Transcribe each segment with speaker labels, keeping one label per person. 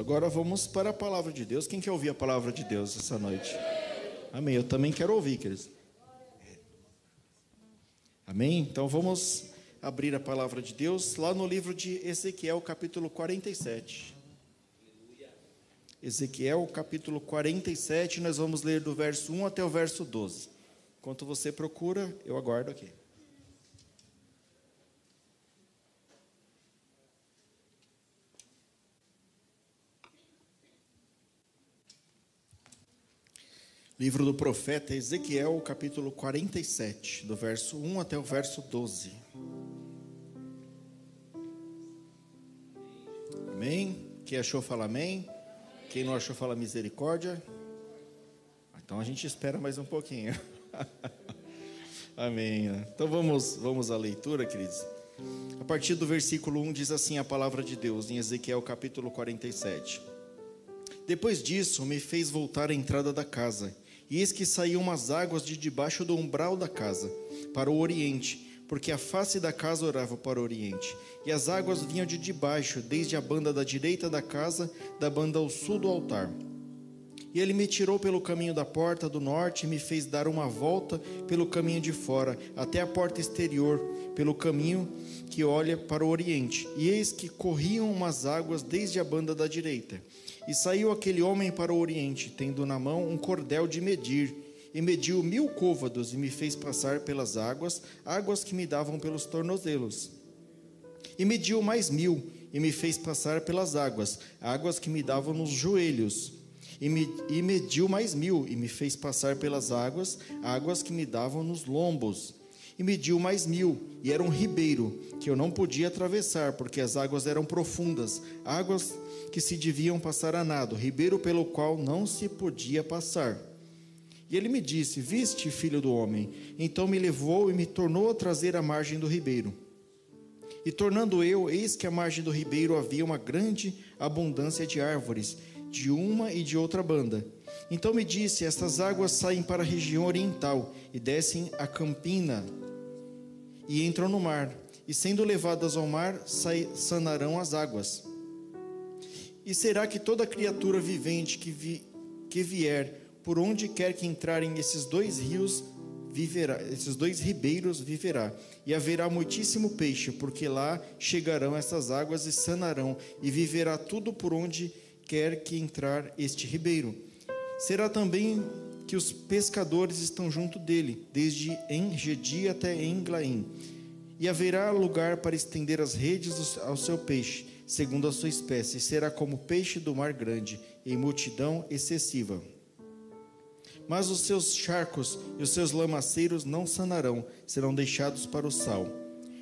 Speaker 1: Agora vamos para a palavra de Deus. Quem quer ouvir a palavra de Deus essa noite? Amém. Eu também quero ouvir, queridos. Amém? Então vamos abrir a palavra de Deus lá no livro de Ezequiel, capítulo 47. Ezequiel, capítulo 47, nós vamos ler do verso 1 até o verso 12. Enquanto você procura, eu aguardo aqui. Livro do profeta Ezequiel, capítulo 47, do verso 1 até o verso 12. Amém? Quem achou, fala amém. Quem não achou, fala misericórdia. Então a gente espera mais um pouquinho. amém. Então vamos, vamos à leitura, queridos. A partir do versículo 1 diz assim a palavra de Deus, em Ezequiel capítulo 47. Depois disso, me fez voltar à entrada da casa e eis que saíam umas águas de debaixo do umbral da casa, para o oriente, porque a face da casa orava para o oriente. E as águas vinham de debaixo, desde a banda da direita da casa, da banda ao sul do altar. E ele me tirou pelo caminho da porta do norte e me fez dar uma volta pelo caminho de fora, até a porta exterior, pelo caminho que olha para o oriente. E eis que corriam umas águas desde a banda da direita. E saiu aquele homem para o oriente, tendo na mão um cordel de medir, e mediu mil côvados, e me fez passar pelas águas, águas que me davam pelos tornozelos. E mediu mais mil, e me fez passar pelas águas, águas que me davam nos joelhos. E, me, e mediu mais mil, e me fez passar pelas águas, águas que me davam nos lombos. E mediu mais mil, e era um ribeiro, que eu não podia atravessar, porque as águas eram profundas, águas que se deviam passar a nado, ribeiro pelo qual não se podia passar. E ele me disse: Viste, filho do homem? Então me levou e me tornou a trazer à margem do ribeiro. E tornando eu, eis que à margem do ribeiro havia uma grande abundância de árvores, de uma e de outra banda. Então me disse: Estas águas saem para a região oriental e descem a campina e entram no mar, e sendo levadas ao mar, sanarão as águas. E será que toda criatura vivente que, vi, que vier, por onde quer que entrarem esses dois rios, viverá, esses dois ribeiros viverá. E haverá muitíssimo peixe, porque lá chegarão essas águas e sanarão, e viverá tudo por onde quer que entrar este ribeiro. Será também que os pescadores estão junto dele, desde Engedi até Englaim. E haverá lugar para estender as redes ao seu peixe segundo a sua espécie, será como peixe do mar grande, em multidão excessiva. Mas os seus charcos e os seus lamaceiros não sanarão, serão deixados para o sal.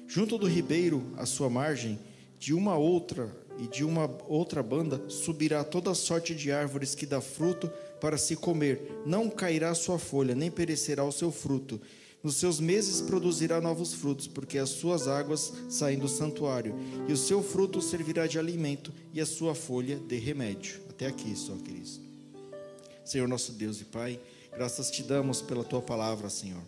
Speaker 1: Junto do ribeiro, à sua margem, de uma outra e de uma outra banda, subirá toda sorte de árvores que dá fruto para se comer. Não cairá sua folha, nem perecerá o seu fruto nos seus meses produzirá novos frutos, porque as suas águas saem do santuário, e o seu fruto servirá de alimento, e a sua folha de remédio. Até aqui só, queridos. Senhor nosso Deus e Pai, graças te damos pela tua palavra, Senhor.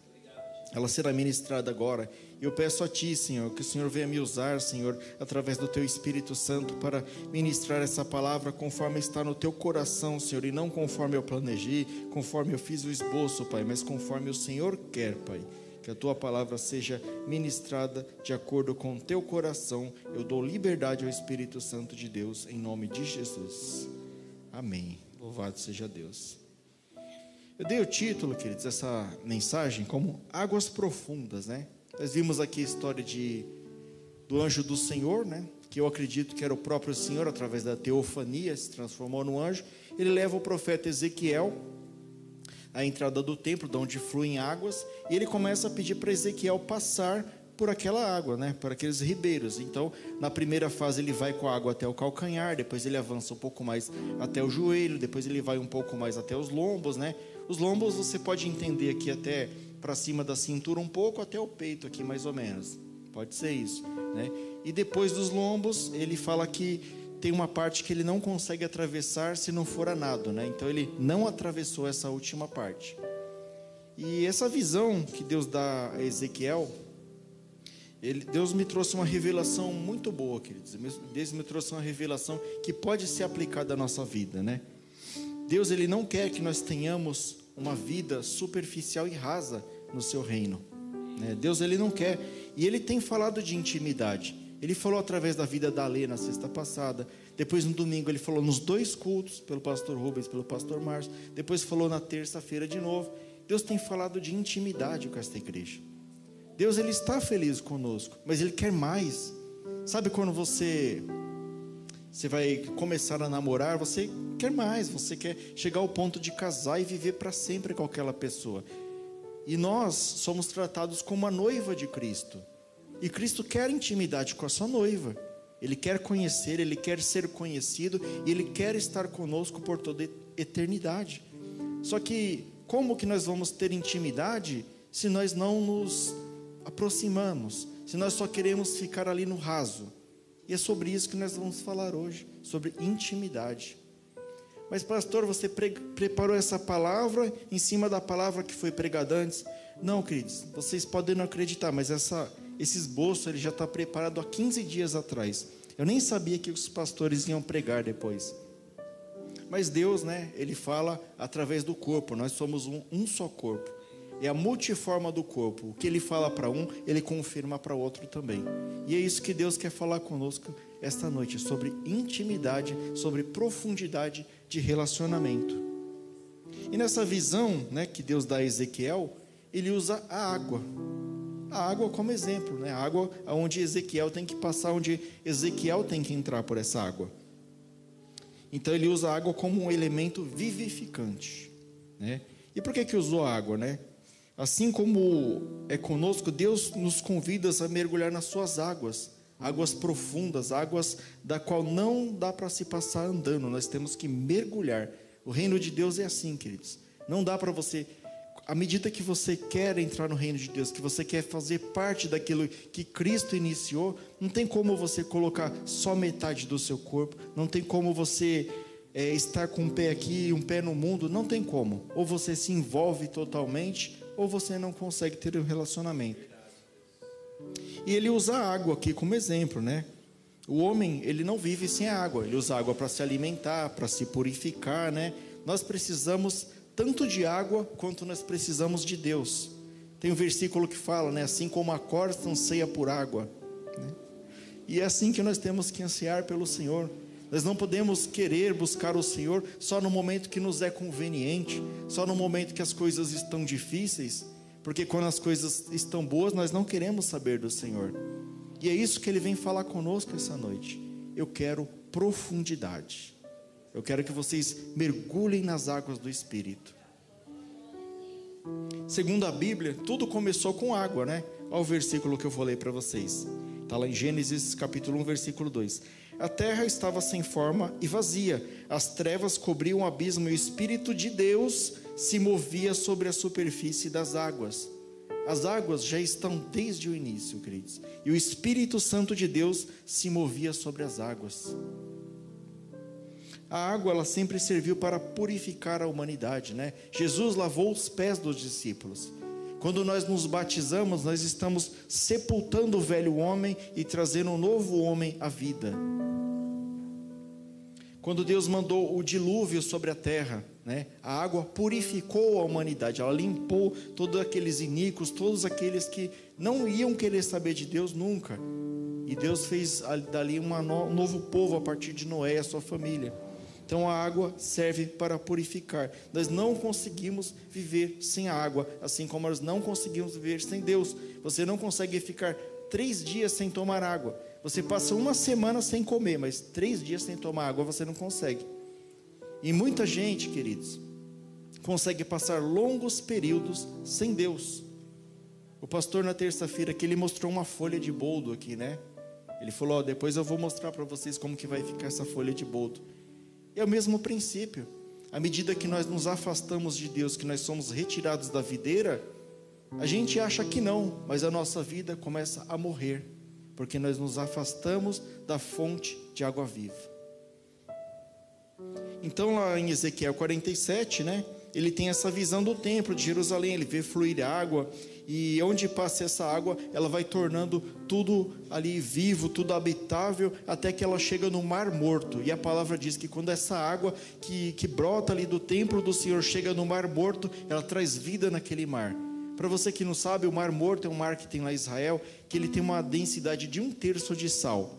Speaker 1: Ela será ministrada agora. Eu peço a Ti, Senhor, que o Senhor venha me usar, Senhor, através do Teu Espírito Santo, para ministrar essa palavra conforme está no Teu coração, Senhor, e não conforme eu planejei, conforme eu fiz o esboço, Pai, mas conforme o Senhor quer, Pai. Que a Tua palavra seja ministrada de acordo com o Teu coração. Eu dou liberdade ao Espírito Santo de Deus, em nome de Jesus. Amém. Louvado seja Deus. Eu dei o título, queridos, dessa mensagem como Águas Profundas, né? Nós vimos aqui a história de, do anjo do Senhor, né? Que eu acredito que era o próprio Senhor, através da teofania, se transformou no anjo. Ele leva o profeta Ezequiel à entrada do templo, de onde fluem águas, e ele começa a pedir para Ezequiel passar por aquela água, né, por aqueles ribeiros. Então, na primeira fase ele vai com a água até o calcanhar, depois ele avança um pouco mais até o joelho, depois ele vai um pouco mais até os lombos, né? Os lombos você pode entender aqui até para cima da cintura um pouco até o peito aqui mais ou menos. Pode ser isso, né? E depois dos lombos, ele fala que tem uma parte que ele não consegue atravessar se não for a nado, né? Então ele não atravessou essa última parte. E essa visão que Deus dá a Ezequiel, Ele, Deus me trouxe uma revelação muito boa, queridos. Deus me trouxe uma revelação que pode ser aplicada à nossa vida, né? Deus ele não quer que nós tenhamos uma vida superficial e rasa no seu reino. Né? Deus ele não quer. E ele tem falado de intimidade. Ele falou através da vida da Lê na sexta passada. Depois no domingo ele falou nos dois cultos, pelo pastor Rubens, pelo pastor Márcio. Depois falou na terça-feira de novo. Deus tem falado de intimidade com esta igreja. Deus ele está feliz conosco, mas ele quer mais. Sabe quando você você vai começar a namorar, você quer mais, você quer chegar ao ponto de casar e viver para sempre com aquela pessoa. E nós somos tratados como a noiva de Cristo. E Cristo quer intimidade com a sua noiva. Ele quer conhecer, ele quer ser conhecido e ele quer estar conosco por toda eternidade. Só que como que nós vamos ter intimidade se nós não nos aproximamos, se nós só queremos ficar ali no raso? E é sobre isso que nós vamos falar hoje, sobre intimidade. Mas, pastor, você pre preparou essa palavra em cima da palavra que foi pregada antes? Não, queridos, vocês podem não acreditar, mas essa, esse esboço ele já está preparado há 15 dias atrás. Eu nem sabia que os pastores iam pregar depois. Mas Deus, né, ele fala através do corpo, nós somos um, um só corpo. É a multiforma do corpo. O que ele fala para um, ele confirma para o outro também. E é isso que Deus quer falar conosco esta noite, sobre intimidade, sobre profundidade de relacionamento. E nessa visão né, que Deus dá a Ezequiel, ele usa a água. A água como exemplo, né? a água onde Ezequiel tem que passar, onde Ezequiel tem que entrar por essa água. Então ele usa a água como um elemento vivificante. Né? E por que, que usou a água? Né? Assim como é conosco, Deus nos convida a mergulhar nas suas águas, águas profundas, águas da qual não dá para se passar andando, nós temos que mergulhar. O reino de Deus é assim, queridos. Não dá para você, à medida que você quer entrar no reino de Deus, que você quer fazer parte daquilo que Cristo iniciou, não tem como você colocar só metade do seu corpo, não tem como você é, estar com um pé aqui e um pé no mundo, não tem como. Ou você se envolve totalmente, ou você não consegue ter um relacionamento. E ele usa a água aqui como exemplo, né? O homem, ele não vive sem água, ele usa água para se alimentar, para se purificar, né? Nós precisamos tanto de água quanto nós precisamos de Deus. Tem um versículo que fala, né? Assim como a corça anseia por água. Né? E é assim que nós temos que ansiar pelo Senhor. Nós não podemos querer buscar o Senhor só no momento que nos é conveniente, só no momento que as coisas estão difíceis, porque quando as coisas estão boas, nós não queremos saber do Senhor. E é isso que ele vem falar conosco essa noite. Eu quero profundidade. Eu quero que vocês mergulhem nas águas do Espírito. Segundo a Bíblia, tudo começou com água, né? Olha o versículo que eu vou ler para vocês. Está lá em Gênesis capítulo 1, versículo 2. A terra estava sem forma e vazia, as trevas cobriam o abismo e o Espírito de Deus se movia sobre a superfície das águas. As águas já estão desde o início, queridos, e o Espírito Santo de Deus se movia sobre as águas. A água ela sempre serviu para purificar a humanidade, né? Jesus lavou os pés dos discípulos. Quando nós nos batizamos, nós estamos sepultando o velho homem e trazendo um novo homem à vida. Quando Deus mandou o dilúvio sobre a terra, né, a água purificou a humanidade, ela limpou todos aqueles iníquos, todos aqueles que não iam querer saber de Deus nunca. E Deus fez dali um novo povo a partir de Noé e a sua família. Então a água serve para purificar. Nós não conseguimos viver sem a água, assim como nós não conseguimos viver sem Deus. Você não consegue ficar três dias sem tomar água. Você passa uma semana sem comer, mas três dias sem tomar água você não consegue. E muita gente, queridos, consegue passar longos períodos sem Deus. O pastor na terça-feira que ele mostrou uma folha de boldo aqui, né? Ele falou: ó, depois eu vou mostrar para vocês como que vai ficar essa folha de boldo. É o mesmo princípio. À medida que nós nos afastamos de Deus, que nós somos retirados da videira, a gente acha que não, mas a nossa vida começa a morrer porque nós nos afastamos da fonte de água viva. Então, lá em Ezequiel 47, né, ele tem essa visão do templo de Jerusalém, ele vê fluir água, e onde passa essa água, ela vai tornando tudo ali vivo, tudo habitável, até que ela chega no Mar Morto. E a palavra diz que quando essa água que, que brota ali do templo do Senhor chega no Mar Morto, ela traz vida naquele mar. Para você que não sabe, o Mar Morto é um mar que tem lá em Israel, que ele tem uma densidade de um terço de sal.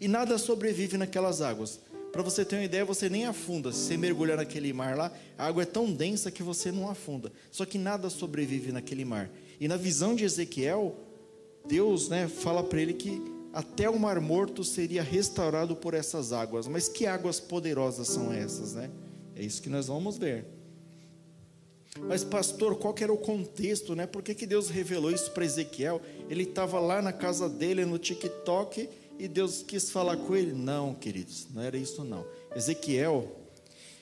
Speaker 1: E nada sobrevive naquelas águas. Para você ter uma ideia, você nem afunda. Se você mergulhar naquele mar lá, a água é tão densa que você não afunda. Só que nada sobrevive naquele mar. E na visão de Ezequiel, Deus né, fala para ele que até o mar morto seria restaurado por essas águas. Mas que águas poderosas são essas, né? É isso que nós vamos ver. Mas pastor, qual era o contexto, né? Por que, que Deus revelou isso para Ezequiel? Ele estava lá na casa dele no TikTok e Deus quis falar com ele? Não, queridos, não era isso não. Ezequiel,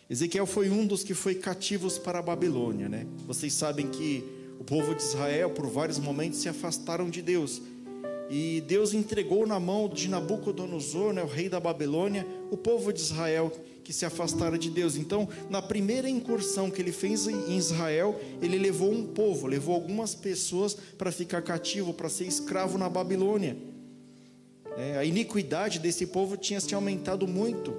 Speaker 1: Ezequiel foi um dos que foi cativos para a Babilônia, né? Vocês sabem que o povo de Israel por vários momentos se afastaram de Deus. E Deus entregou na mão de Nabucodonosor, né, o rei da Babilônia, o povo de Israel que se afastara de Deus. Então, na primeira incursão que ele fez em Israel, ele levou um povo, levou algumas pessoas para ficar cativo, para ser escravo na Babilônia. É, a iniquidade desse povo tinha se aumentado muito.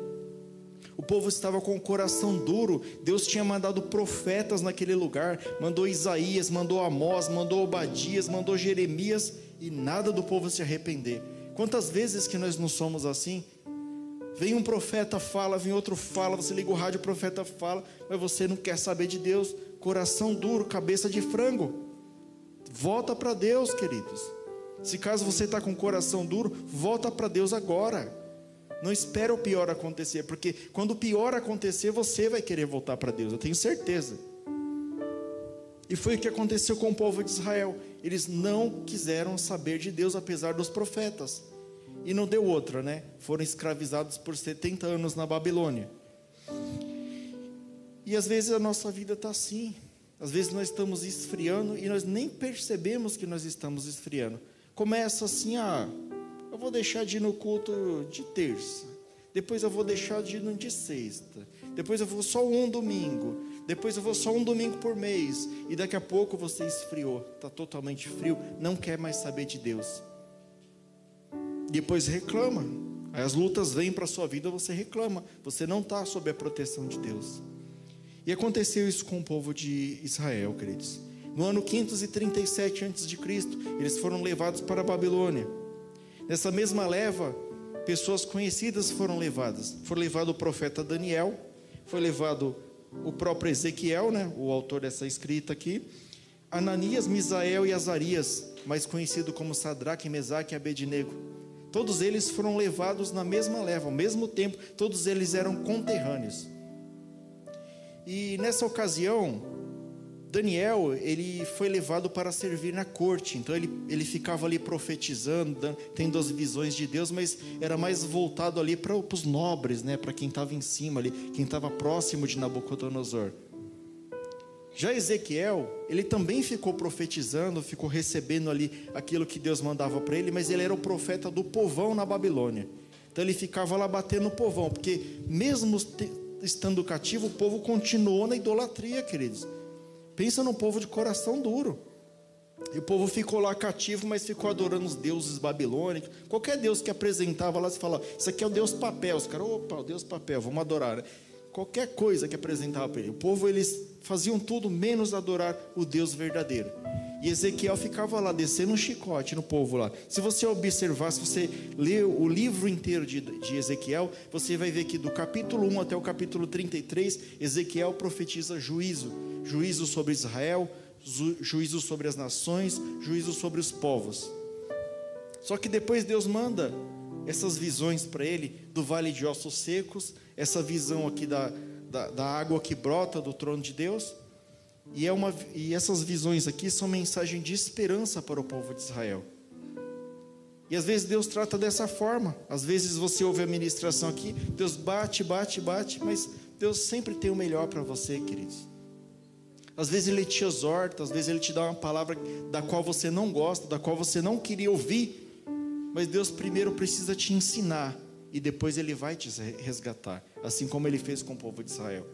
Speaker 1: O povo estava com o coração duro. Deus tinha mandado profetas naquele lugar, mandou Isaías, mandou Amós, mandou Obadias, mandou Jeremias e nada do povo se arrepender. Quantas vezes que nós não somos assim? Vem um profeta fala, vem outro fala, você liga o rádio, o profeta fala, mas você não quer saber de Deus. Coração duro, cabeça de frango. Volta para Deus, queridos. Se caso você está com coração duro, volta para Deus agora. Não espera o pior acontecer, porque quando o pior acontecer, você vai querer voltar para Deus, eu tenho certeza. E foi o que aconteceu com o povo de Israel. Eles não quiseram saber de Deus, apesar dos profetas. E não deu outra, né? Foram escravizados por 70 anos na Babilônia. E às vezes a nossa vida está assim. Às vezes nós estamos esfriando e nós nem percebemos que nós estamos esfriando começa assim: ah, eu vou deixar de ir no culto de terça, depois eu vou deixar de ir no de sexta, depois eu vou só um domingo, depois eu vou só um domingo por mês, e daqui a pouco você esfriou, está totalmente frio, não quer mais saber de Deus. Depois reclama, aí as lutas vêm para a sua vida, você reclama, você não está sob a proteção de Deus. E aconteceu isso com o povo de Israel, queridos. No ano 537 a.C., eles foram levados para a Babilônia. Nessa mesma leva, pessoas conhecidas foram levadas. Foi levado o profeta Daniel, foi levado o próprio Ezequiel, né, o autor dessa escrita aqui, Ananias, Misael e Azarias, mais conhecido como Sadraque, Mesaque e Abednego. Todos eles foram levados na mesma leva, ao mesmo tempo, todos eles eram conterrâneos. E nessa ocasião, Daniel, ele foi levado para servir na corte, então ele, ele ficava ali profetizando, tendo as visões de Deus, mas era mais voltado ali para os nobres, né, para quem estava em cima ali, quem estava próximo de Nabucodonosor. Já Ezequiel, ele também ficou profetizando, ficou recebendo ali aquilo que Deus mandava para ele, mas ele era o profeta do povão na Babilônia. Então ele ficava lá batendo no povão, porque mesmo estando cativo, o povo continuou na idolatria, queridos. Pensa num povo de coração duro. E o povo ficou lá cativo, mas ficou adorando os deuses babilônicos. Qualquer deus que apresentava lá, você fala: Isso aqui é o deus papel. Os caras, opa, o deus papel, vamos adorar. Né? Qualquer coisa que apresentava para ele. O povo, eles faziam tudo menos adorar o Deus verdadeiro. E Ezequiel ficava lá, descendo um chicote no povo lá. Se você observar, se você ler o livro inteiro de, de Ezequiel, você vai ver que do capítulo 1 até o capítulo 33, Ezequiel profetiza juízo juízo sobre Israel, juízo sobre as nações, juízo sobre os povos. Só que depois Deus manda essas visões para ele do vale de ossos secos, essa visão aqui da, da, da, água que brota do trono de Deus. E, é uma, e essas visões aqui são mensagem de esperança para o povo de Israel. E às vezes Deus trata dessa forma. Às vezes você ouve a ministração aqui, Deus bate, bate, bate, mas Deus sempre tem o melhor para você, queridos. Às vezes ele te exorta, às vezes ele te dá uma palavra da qual você não gosta, da qual você não queria ouvir, mas Deus primeiro precisa te ensinar e depois ele vai te resgatar, assim como ele fez com o povo de Israel.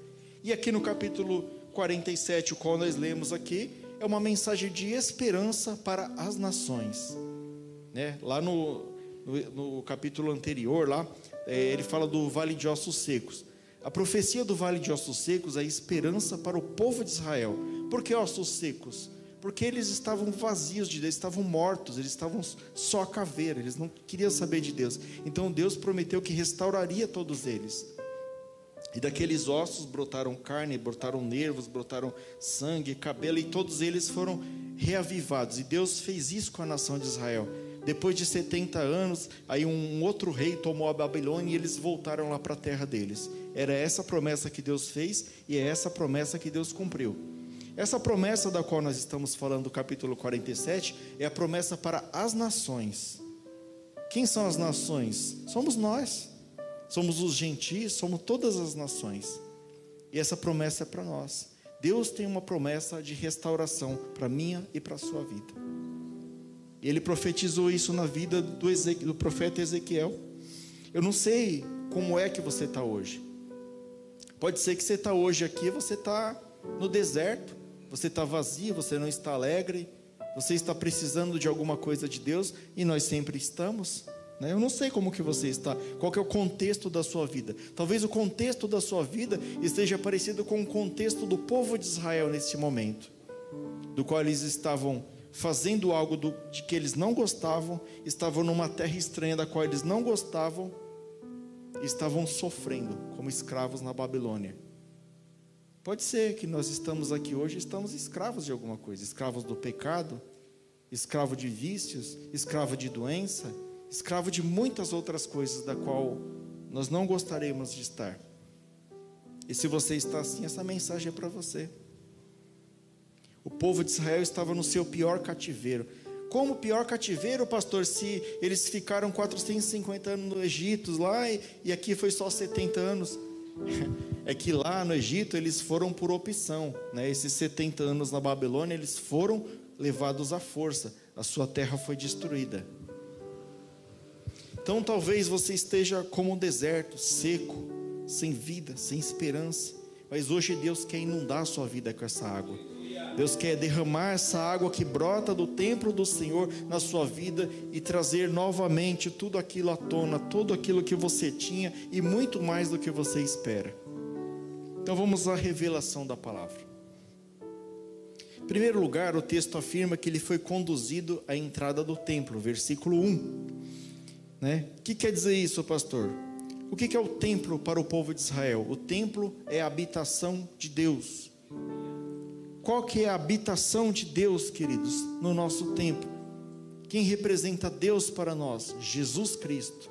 Speaker 1: E aqui no capítulo 47, o qual nós lemos aqui, é uma mensagem de esperança para as nações. Né? Lá no, no, no capítulo anterior, lá, é, ele fala do vale de ossos secos. A profecia do vale de ossos secos é esperança para o povo de Israel. Por que ossos secos? Porque eles estavam vazios de Deus, estavam mortos, eles estavam só caveira, eles não queriam saber de Deus. Então Deus prometeu que restauraria todos eles. E daqueles ossos brotaram carne, brotaram nervos, brotaram sangue, cabelo, e todos eles foram reavivados. E Deus fez isso com a nação de Israel. Depois de 70 anos, aí um outro rei tomou a Babilônia e eles voltaram lá para a terra deles. Era essa promessa que Deus fez e é essa promessa que Deus cumpriu. Essa promessa da qual nós estamos falando, do capítulo 47, é a promessa para as nações. Quem são as nações? Somos nós somos os gentis, somos todas as nações. E essa promessa é para nós. Deus tem uma promessa de restauração para minha e para a sua vida. Ele profetizou isso na vida do, Ezequiel, do profeta Ezequiel. Eu não sei como é que você está hoje. Pode ser que você está hoje aqui, você está no deserto, você está vazio, você não está alegre, você está precisando de alguma coisa de Deus, e nós sempre estamos. Né? Eu não sei como que você está, qual é o contexto da sua vida. Talvez o contexto da sua vida esteja parecido com o contexto do povo de Israel nesse momento, do qual eles estavam fazendo algo do, de que eles não gostavam, estavam numa terra estranha da qual eles não gostavam, estavam sofrendo como escravos na Babilônia. Pode ser que nós estamos aqui hoje, estamos escravos de alguma coisa, escravos do pecado, escravo de vícios, escravo de doença, escravo de muitas outras coisas da qual nós não gostaríamos de estar. E se você está assim, essa mensagem é para você. O povo de Israel estava no seu pior cativeiro. Como pior cativeiro, pastor, se eles ficaram 450 anos no Egito lá e, e aqui foi só 70 anos? É que lá no Egito eles foram por opção, né? Esses 70 anos na Babilônia eles foram levados à força. A sua terra foi destruída. Então talvez você esteja como um deserto, seco, sem vida, sem esperança. Mas hoje Deus quer inundar a sua vida com essa água. Deus quer derramar essa água que brota do templo do Senhor na sua vida e trazer novamente tudo aquilo à tona, tudo aquilo que você tinha e muito mais do que você espera. Então vamos à revelação da palavra. Em primeiro lugar, o texto afirma que ele foi conduzido à entrada do templo, versículo 1. Né? O que quer dizer isso, pastor? O que é o templo para o povo de Israel? O templo é a habitação de Deus. Qual que é a habitação de Deus, queridos, no nosso templo? Quem representa Deus para nós? Jesus Cristo.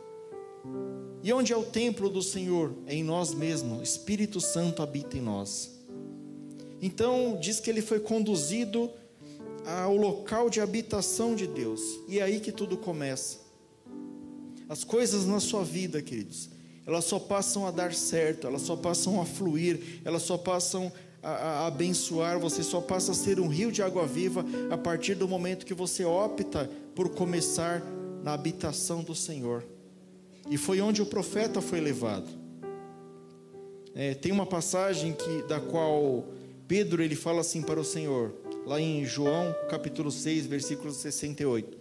Speaker 1: E onde é o templo do Senhor? É em nós mesmos. O Espírito Santo habita em nós. Então, diz que ele foi conduzido ao local de habitação de Deus. E é aí que tudo começa. As coisas na sua vida, queridos, elas só passam a dar certo, elas só passam a fluir, elas só passam a, a, abençoar, você só passa a ser um rio de água viva a partir do momento que você opta por começar na habitação do Senhor. E foi onde o profeta foi levado. É, tem uma passagem que, da qual Pedro ele fala assim para o Senhor, lá em João capítulo 6, versículo 68.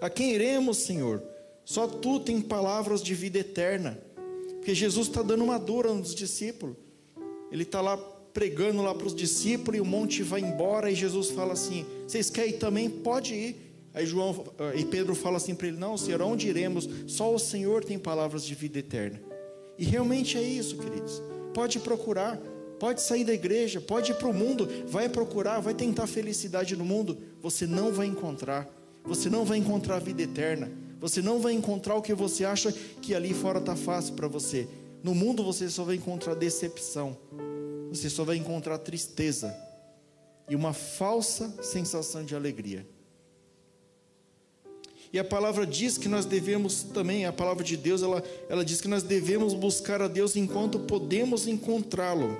Speaker 1: A quem iremos, Senhor? Só tu tem palavras de vida eterna. Porque Jesus está dando uma dura nos discípulos. Ele está lá pregando lá para os discípulos e o monte vai embora e Jesus fala assim: Vocês querem ir também? Pode ir. Aí João eh, e Pedro fala assim para ele: Não, Senhor, onde iremos? Só o Senhor tem palavras de vida eterna. E realmente é isso, queridos. Pode procurar, pode sair da igreja, pode ir para o mundo, vai procurar, vai tentar felicidade no mundo. Você não vai encontrar. Você não vai encontrar a vida eterna. Você não vai encontrar o que você acha que ali fora está fácil para você. No mundo você só vai encontrar decepção. Você só vai encontrar tristeza e uma falsa sensação de alegria. E a palavra diz que nós devemos também, a palavra de Deus, ela, ela diz que nós devemos buscar a Deus enquanto podemos encontrá-lo.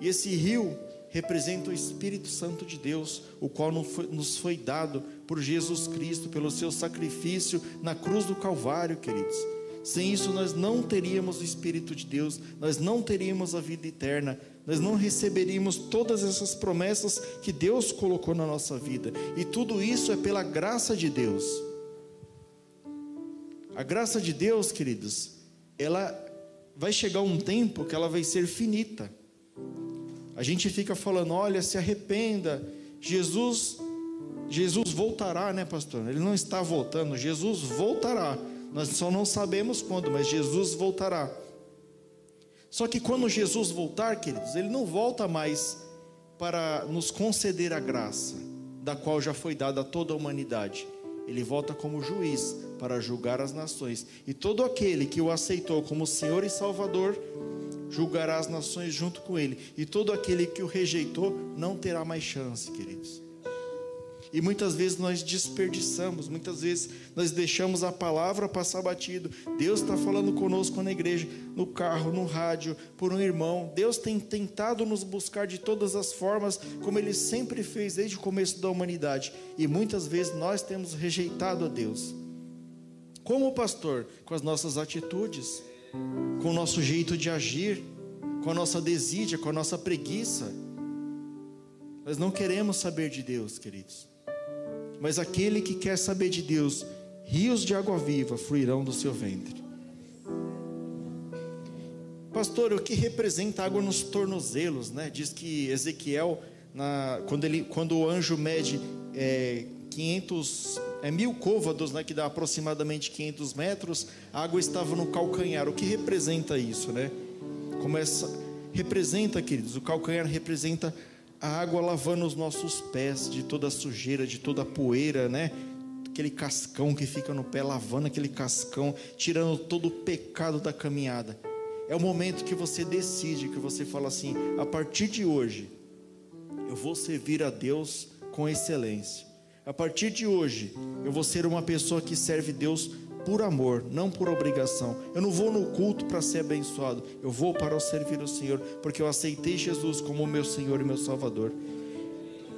Speaker 1: E esse rio representa o Espírito Santo de Deus, o qual nos foi dado por Jesus Cristo, pelo seu sacrifício na cruz do Calvário, queridos. Sem isso, nós não teríamos o Espírito de Deus, nós não teríamos a vida eterna, nós não receberíamos todas essas promessas que Deus colocou na nossa vida. E tudo isso é pela graça de Deus. A graça de Deus, queridos, ela vai chegar um tempo que ela vai ser finita. A gente fica falando, olha, se arrependa. Jesus Jesus voltará, né, pastor? Ele não está voltando, Jesus voltará. Nós só não sabemos quando, mas Jesus voltará. Só que quando Jesus voltar, queridos, ele não volta mais para nos conceder a graça, da qual já foi dada a toda a humanidade. Ele volta como juiz para julgar as nações. E todo aquele que o aceitou como Senhor e Salvador, julgará as nações junto com ele. E todo aquele que o rejeitou não terá mais chance, queridos. E muitas vezes nós desperdiçamos, muitas vezes nós deixamos a palavra passar batido. Deus está falando conosco na igreja, no carro, no rádio, por um irmão. Deus tem tentado nos buscar de todas as formas, como Ele sempre fez desde o começo da humanidade. E muitas vezes nós temos rejeitado a Deus. Como pastor, com as nossas atitudes, com o nosso jeito de agir, com a nossa desídia, com a nossa preguiça. Nós não queremos saber de Deus, queridos. Mas aquele que quer saber de Deus, rios de água viva fluirão do seu ventre. Pastor, o que representa água nos tornozelos, né? Diz que Ezequiel, na, quando, ele, quando o anjo mede é, 500, é, mil côvados, né? Que dá aproximadamente 500 metros, a água estava no calcanhar. O que representa isso, né? Representa, queridos, o calcanhar representa a água lavando os nossos pés de toda a sujeira, de toda a poeira, né? Aquele cascão que fica no pé, lavando aquele cascão, tirando todo o pecado da caminhada. É o momento que você decide, que você fala assim: a partir de hoje, eu vou servir a Deus com excelência. A partir de hoje, eu vou ser uma pessoa que serve Deus por amor, não por obrigação. Eu não vou no culto para ser abençoado, eu vou para servir o Senhor, porque eu aceitei Jesus como meu Senhor e meu Salvador.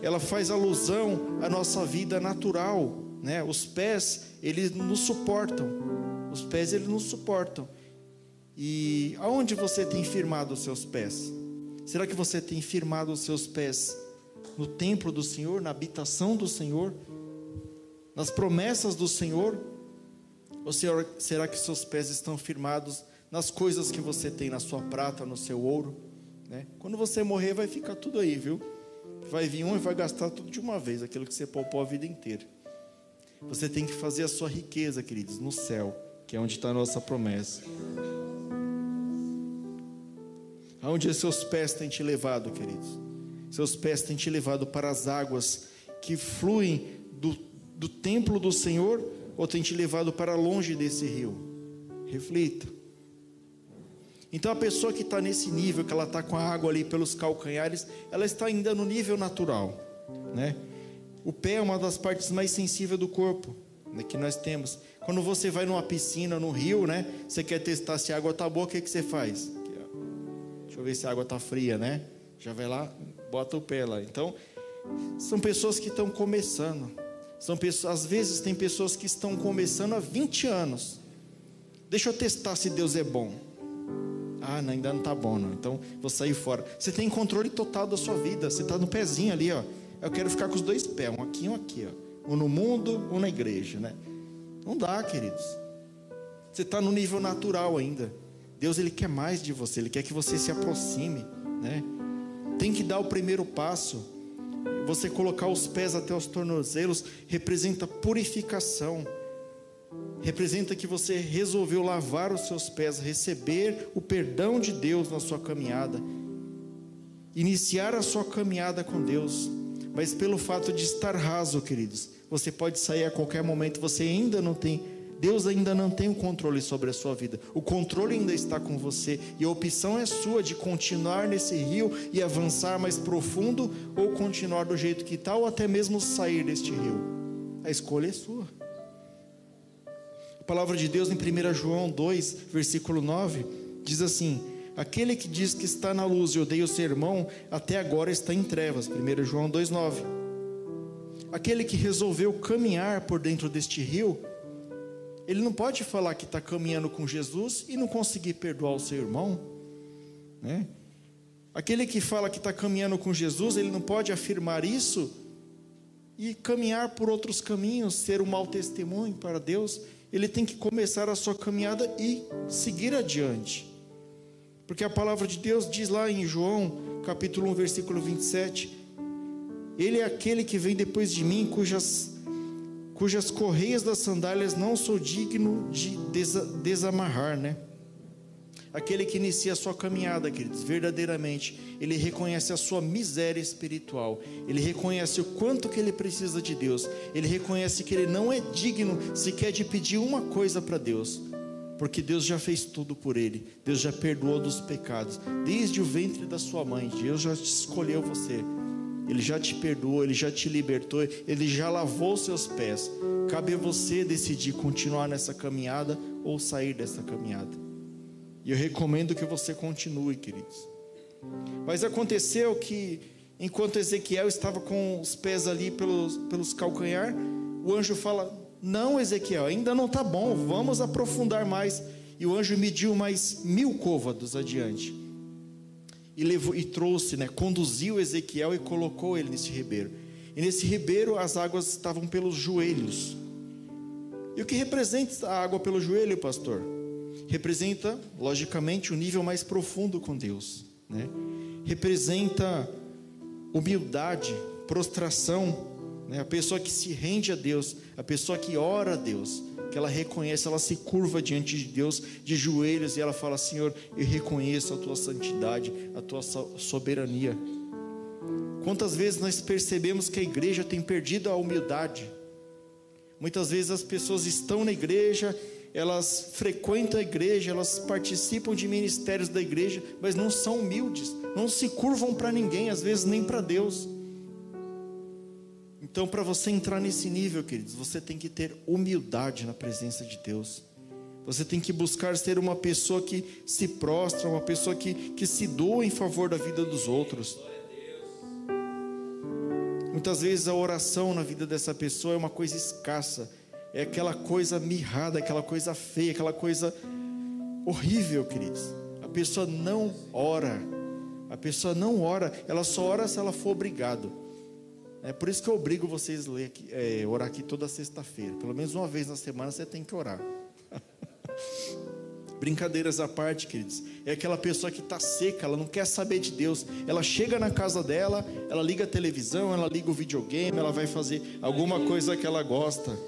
Speaker 1: Ela faz alusão à nossa vida natural, né? Os pés, eles nos suportam. Os pés eles nos suportam. E aonde você tem firmado os seus pés? Será que você tem firmado os seus pés no templo do Senhor, na habitação do Senhor, nas promessas do Senhor? Ou será que seus pés estão firmados nas coisas que você tem, na sua prata, no seu ouro? Né? Quando você morrer, vai ficar tudo aí, viu? Vai vir um e vai gastar tudo de uma vez, aquilo que você poupou a vida inteira. Você tem que fazer a sua riqueza, queridos, no céu, que é onde está a nossa promessa. Aonde seus pés têm te levado, queridos? Seus pés têm te levado para as águas que fluem do, do templo do Senhor ou tem te levado para longe desse rio? Reflita. Então a pessoa que está nesse nível, que ela está com a água ali pelos calcanhares, ela está ainda no nível natural, né? O pé é uma das partes mais sensíveis do corpo né, que nós temos. Quando você vai numa piscina, no rio, né? Você quer testar se a água está boa, o que, que você faz? Deixa eu ver se a água está fria, né? Já vai lá, bota o pé lá. Então, são pessoas que estão começando. São pessoas, às vezes tem pessoas que estão começando há 20 anos. Deixa eu testar se Deus é bom. Ah, não, ainda não está bom, não. Então vou sair fora. Você tem controle total da sua vida. Você está no pezinho ali, ó. Eu quero ficar com os dois pés, um aqui e um aqui, ó. Um no mundo, um na igreja, né? Não dá, queridos. Você está no nível natural ainda. Deus ele quer mais de você. Ele quer que você se aproxime, né? Tem que dar o primeiro passo você colocar os pés até os tornozelos representa purificação. Representa que você resolveu lavar os seus pés, receber o perdão de Deus na sua caminhada, iniciar a sua caminhada com Deus. Mas pelo fato de estar raso, queridos, você pode sair a qualquer momento, você ainda não tem Deus ainda não tem o controle sobre a sua vida. O controle ainda está com você e a opção é sua de continuar nesse rio e avançar mais profundo ou continuar do jeito que está ou até mesmo sair deste rio. A escolha é sua. A palavra de Deus em 1 João 2, versículo 9, diz assim: Aquele que diz que está na luz e odeia o seu irmão, até agora está em trevas. 1 João 2,9. Aquele que resolveu caminhar por dentro deste rio, Ele não pode falar que está caminhando com Jesus e não conseguir perdoar o seu irmão, né? Aquele que fala que está caminhando com Jesus, ele não pode afirmar isso e caminhar por outros caminhos, ser um mau testemunho para Deus. Ele tem que começar a sua caminhada e seguir adiante. Porque a palavra de Deus diz lá em João, capítulo 1, versículo 27, ele é aquele que vem depois de mim, cujas cujas correias das sandálias não sou digno de desamarrar, né? Aquele que inicia a sua caminhada, queridos, verdadeiramente, ele reconhece a sua miséria espiritual, ele reconhece o quanto que ele precisa de Deus, ele reconhece que ele não é digno sequer de pedir uma coisa para Deus, porque Deus já fez tudo por ele, Deus já perdoou dos pecados, desde o ventre da sua mãe, Deus já escolheu você, ele já te perdoou, Ele já te libertou, Ele já lavou seus pés. Cabe a você decidir continuar nessa caminhada ou sair dessa caminhada. E eu recomendo que você continue, queridos. Mas aconteceu que, enquanto Ezequiel estava com os pés ali pelos, pelos calcanhar, o anjo fala: Não, Ezequiel, ainda não está bom, vamos aprofundar mais. E o anjo mediu mais mil côvados adiante e, levou, e trouxe, né, conduziu Ezequiel e colocou ele nesse ribeiro. E nesse ribeiro as águas estavam pelos joelhos. E o que representa a água pelo joelho, pastor? Representa, logicamente, o um nível mais profundo com Deus. Né? Representa humildade, prostração, né? a pessoa que se rende a Deus, a pessoa que ora a Deus que ela reconhece, ela se curva diante de Deus de joelhos e ela fala: Senhor, eu reconheço a tua santidade, a tua soberania. Quantas vezes nós percebemos que a igreja tem perdido a humildade? Muitas vezes as pessoas estão na igreja, elas frequentam a igreja, elas participam de ministérios da igreja, mas não são humildes, não se curvam para ninguém, às vezes nem para Deus. Então, para você entrar nesse nível, queridos, você tem que ter humildade na presença de Deus. Você tem que buscar ser uma pessoa que se prostra, uma pessoa que, que se doa em favor da vida dos outros. Muitas vezes a oração na vida dessa pessoa é uma coisa escassa, é aquela coisa mirrada, aquela coisa feia, aquela coisa horrível, queridos. A pessoa não ora, a pessoa não ora, ela só ora se ela for obrigado. É por isso que eu obrigo vocês a ler aqui, é, orar aqui toda sexta-feira. Pelo menos uma vez na semana você tem que orar. Brincadeiras à parte, queridos. É aquela pessoa que está seca, ela não quer saber de Deus. Ela chega na casa dela, ela liga a televisão, ela liga o videogame, ela vai fazer alguma coisa que ela gosta.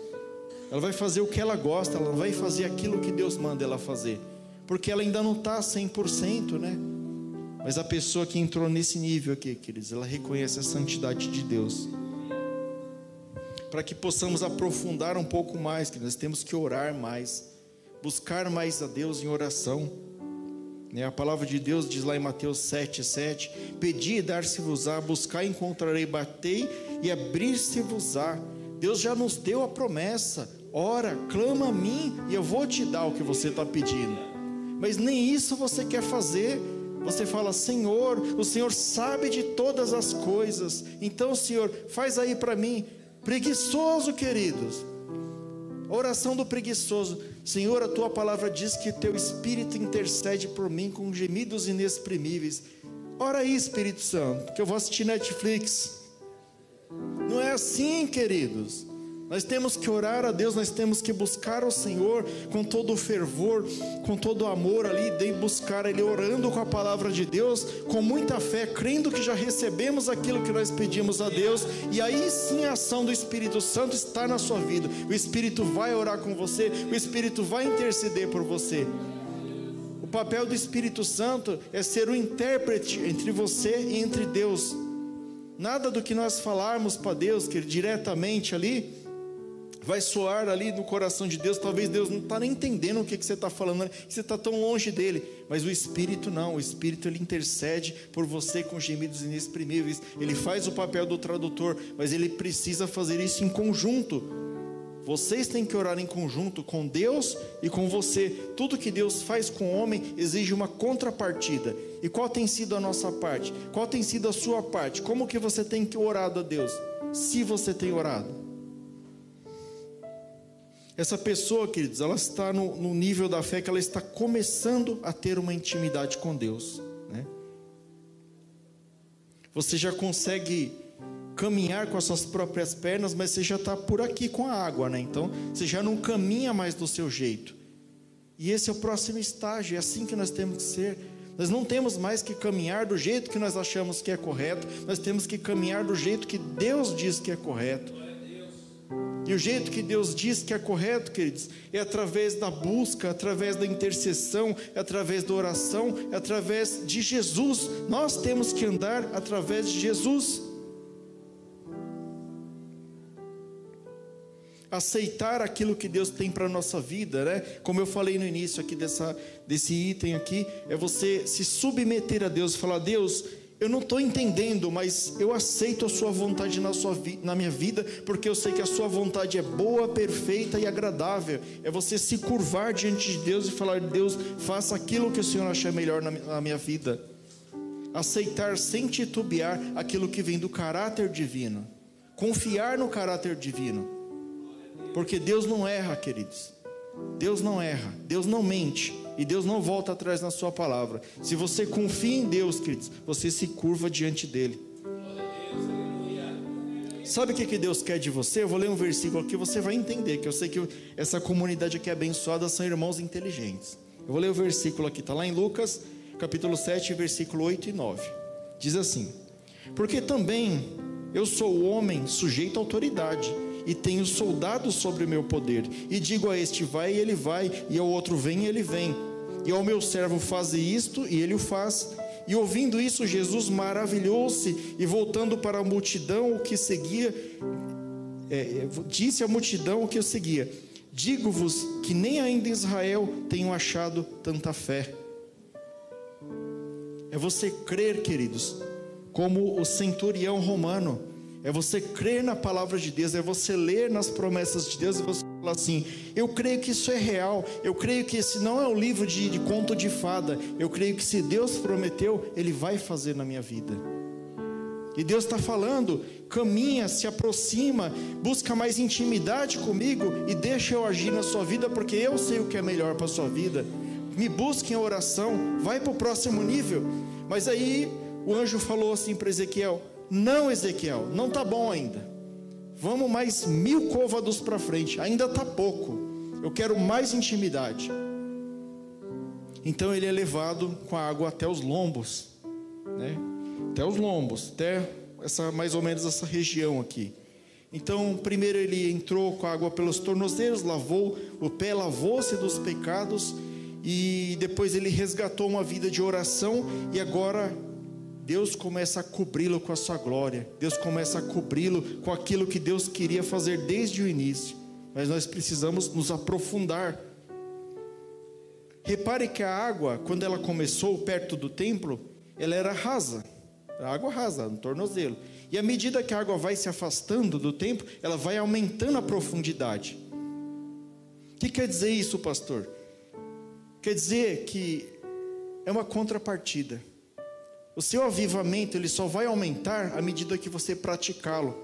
Speaker 1: Ela vai fazer o que ela gosta, ela vai fazer aquilo que Deus manda ela fazer. Porque ela ainda não está 100%, né? Mas a pessoa que entrou nesse nível aqui, queridos, ela reconhece a santidade de Deus. Para que possamos aprofundar um pouco mais, que nós temos que orar mais, buscar mais a Deus em oração. Né, a palavra de Deus diz lá em Mateus 7, 7: Pedi e dar-se-vos-á, buscar e encontrarei, batei e abrir-se-vos-á. Deus já nos deu a promessa. Ora, clama a mim e eu vou te dar o que você está pedindo. Mas nem isso você quer fazer. Você fala, Senhor, o Senhor sabe de todas as coisas. Então, Senhor, faz aí para mim. Preguiçoso, queridos. Oração do preguiçoso. Senhor, a tua palavra diz que teu Espírito intercede por mim com gemidos inexprimíveis. Ora aí, Espírito Santo, que eu vou assistir Netflix. Não é assim, queridos. Nós temos que orar a Deus, nós temos que buscar o Senhor com todo o fervor, com todo o amor ali, de buscar Ele orando com a palavra de Deus, com muita fé, crendo que já recebemos aquilo que nós pedimos a Deus, e aí sim a ação do Espírito Santo está na sua vida. O Espírito vai orar com você, o Espírito vai interceder por você. O papel do Espírito Santo é ser o intérprete entre você e entre Deus. Nada do que nós falarmos para Deus, que diretamente ali, vai soar ali no coração de Deus. Talvez Deus não está nem entendendo o que, que você está falando, que você está tão longe dele. Mas o Espírito não, o Espírito ele intercede por você com gemidos inexprimíveis. Ele faz o papel do tradutor, mas ele precisa fazer isso em conjunto. Vocês têm que orar em conjunto com Deus e com você. Tudo que Deus faz com o homem exige uma contrapartida. E qual tem sido a nossa parte? Qual tem sido a sua parte? Como que você tem orado a Deus? Se você tem orado. Essa pessoa, queridos, ela está no, no, nível da fé que ela está começando a ter uma intimidade com Deus. Né? Você já consegue caminhar com as suas próprias pernas, mas você já está por aqui com a água, né? Então você já não caminha mais do seu jeito. E esse é o próximo estágio, é assim que nós temos que ser. Nós não temos mais que caminhar do jeito que nós achamos que é correto, nós temos que caminhar do jeito que Deus diz que é correto. E o jeito que Deus diz que é correto, queridos, é através da busca, através da intercessão, é através da oração, é através de Jesus. Nós temos que andar através de Jesus. aceitar aquilo que Deus tem para a nossa vida, né? Como eu falei no início aqui dessa, desse item aqui, é você se submeter a Deus, falar: Deus, eu não estou entendendo, mas eu aceito a Sua vontade na, sua na minha vida, porque eu sei que a Sua vontade é boa, perfeita e agradável. É você se curvar diante de Deus e falar: Deus, faça aquilo que o Senhor achar melhor na, na minha vida. Aceitar sem titubear aquilo que vem do caráter divino. Confiar no caráter divino. Porque Deus não erra, queridos. Deus não erra, Deus não mente e Deus não volta atrás na sua palavra. Se você confia em Deus, queridos, você se curva diante dele. Sabe o que, Deus quer de você? Eu vou ler um versículo aqui, você vai entender, que eu sei que essa comunidade aqui abençoada são irmãos inteligentes. Eu vou ler o versículo aqui, está lá em Lucas, capítulo 7, versículo 8 e 9. Diz assim: Porque também eu sou homem sujeito à autoridade e tenho soldados sobre o meu poder. E digo a este vai e ele vai, e ao outro vem e ele vem. E ao meu servo faze isto e ele o faz. E ouvindo isso, Jesus maravilhou-se e voltando para a multidão o que seguia, é, disse à multidão o que o seguia: Digo-vos que nem ainda em Israel tenho achado tanta fé. É você crer, queridos, como o centurião romano é você crer na palavra de Deus, é você ler nas promessas de Deus e você falar assim: eu creio que isso é real, eu creio que esse não é um livro de, de conto de fada, eu creio que se Deus prometeu, Ele vai fazer na minha vida. E Deus está falando, caminha, se aproxima, busca mais intimidade comigo e deixa eu agir na sua vida, porque eu sei o que é melhor para a sua vida. Me busque em oração, vai para o próximo nível. Mas aí o anjo falou assim para Ezequiel: não, Ezequiel, não está bom ainda. Vamos mais mil côvados para frente, ainda está pouco. Eu quero mais intimidade. Então ele é levado com a água até os lombos, né? Até os lombos, até essa mais ou menos essa região aqui. Então, primeiro ele entrou com a água pelos tornozelos, lavou o pé, lavou-se dos pecados e depois ele resgatou uma vida de oração e agora Deus começa a cobri-lo com a sua glória, Deus começa a cobri-lo com aquilo que Deus queria fazer desde o início, mas nós precisamos nos aprofundar. Repare que a água, quando ela começou perto do templo, ela era rasa, a água rasa, no tornozelo, e à medida que a água vai se afastando do templo, ela vai aumentando a profundidade. O que quer dizer isso, pastor? Quer dizer que é uma contrapartida. O seu avivamento ele só vai aumentar à medida que você praticá-lo.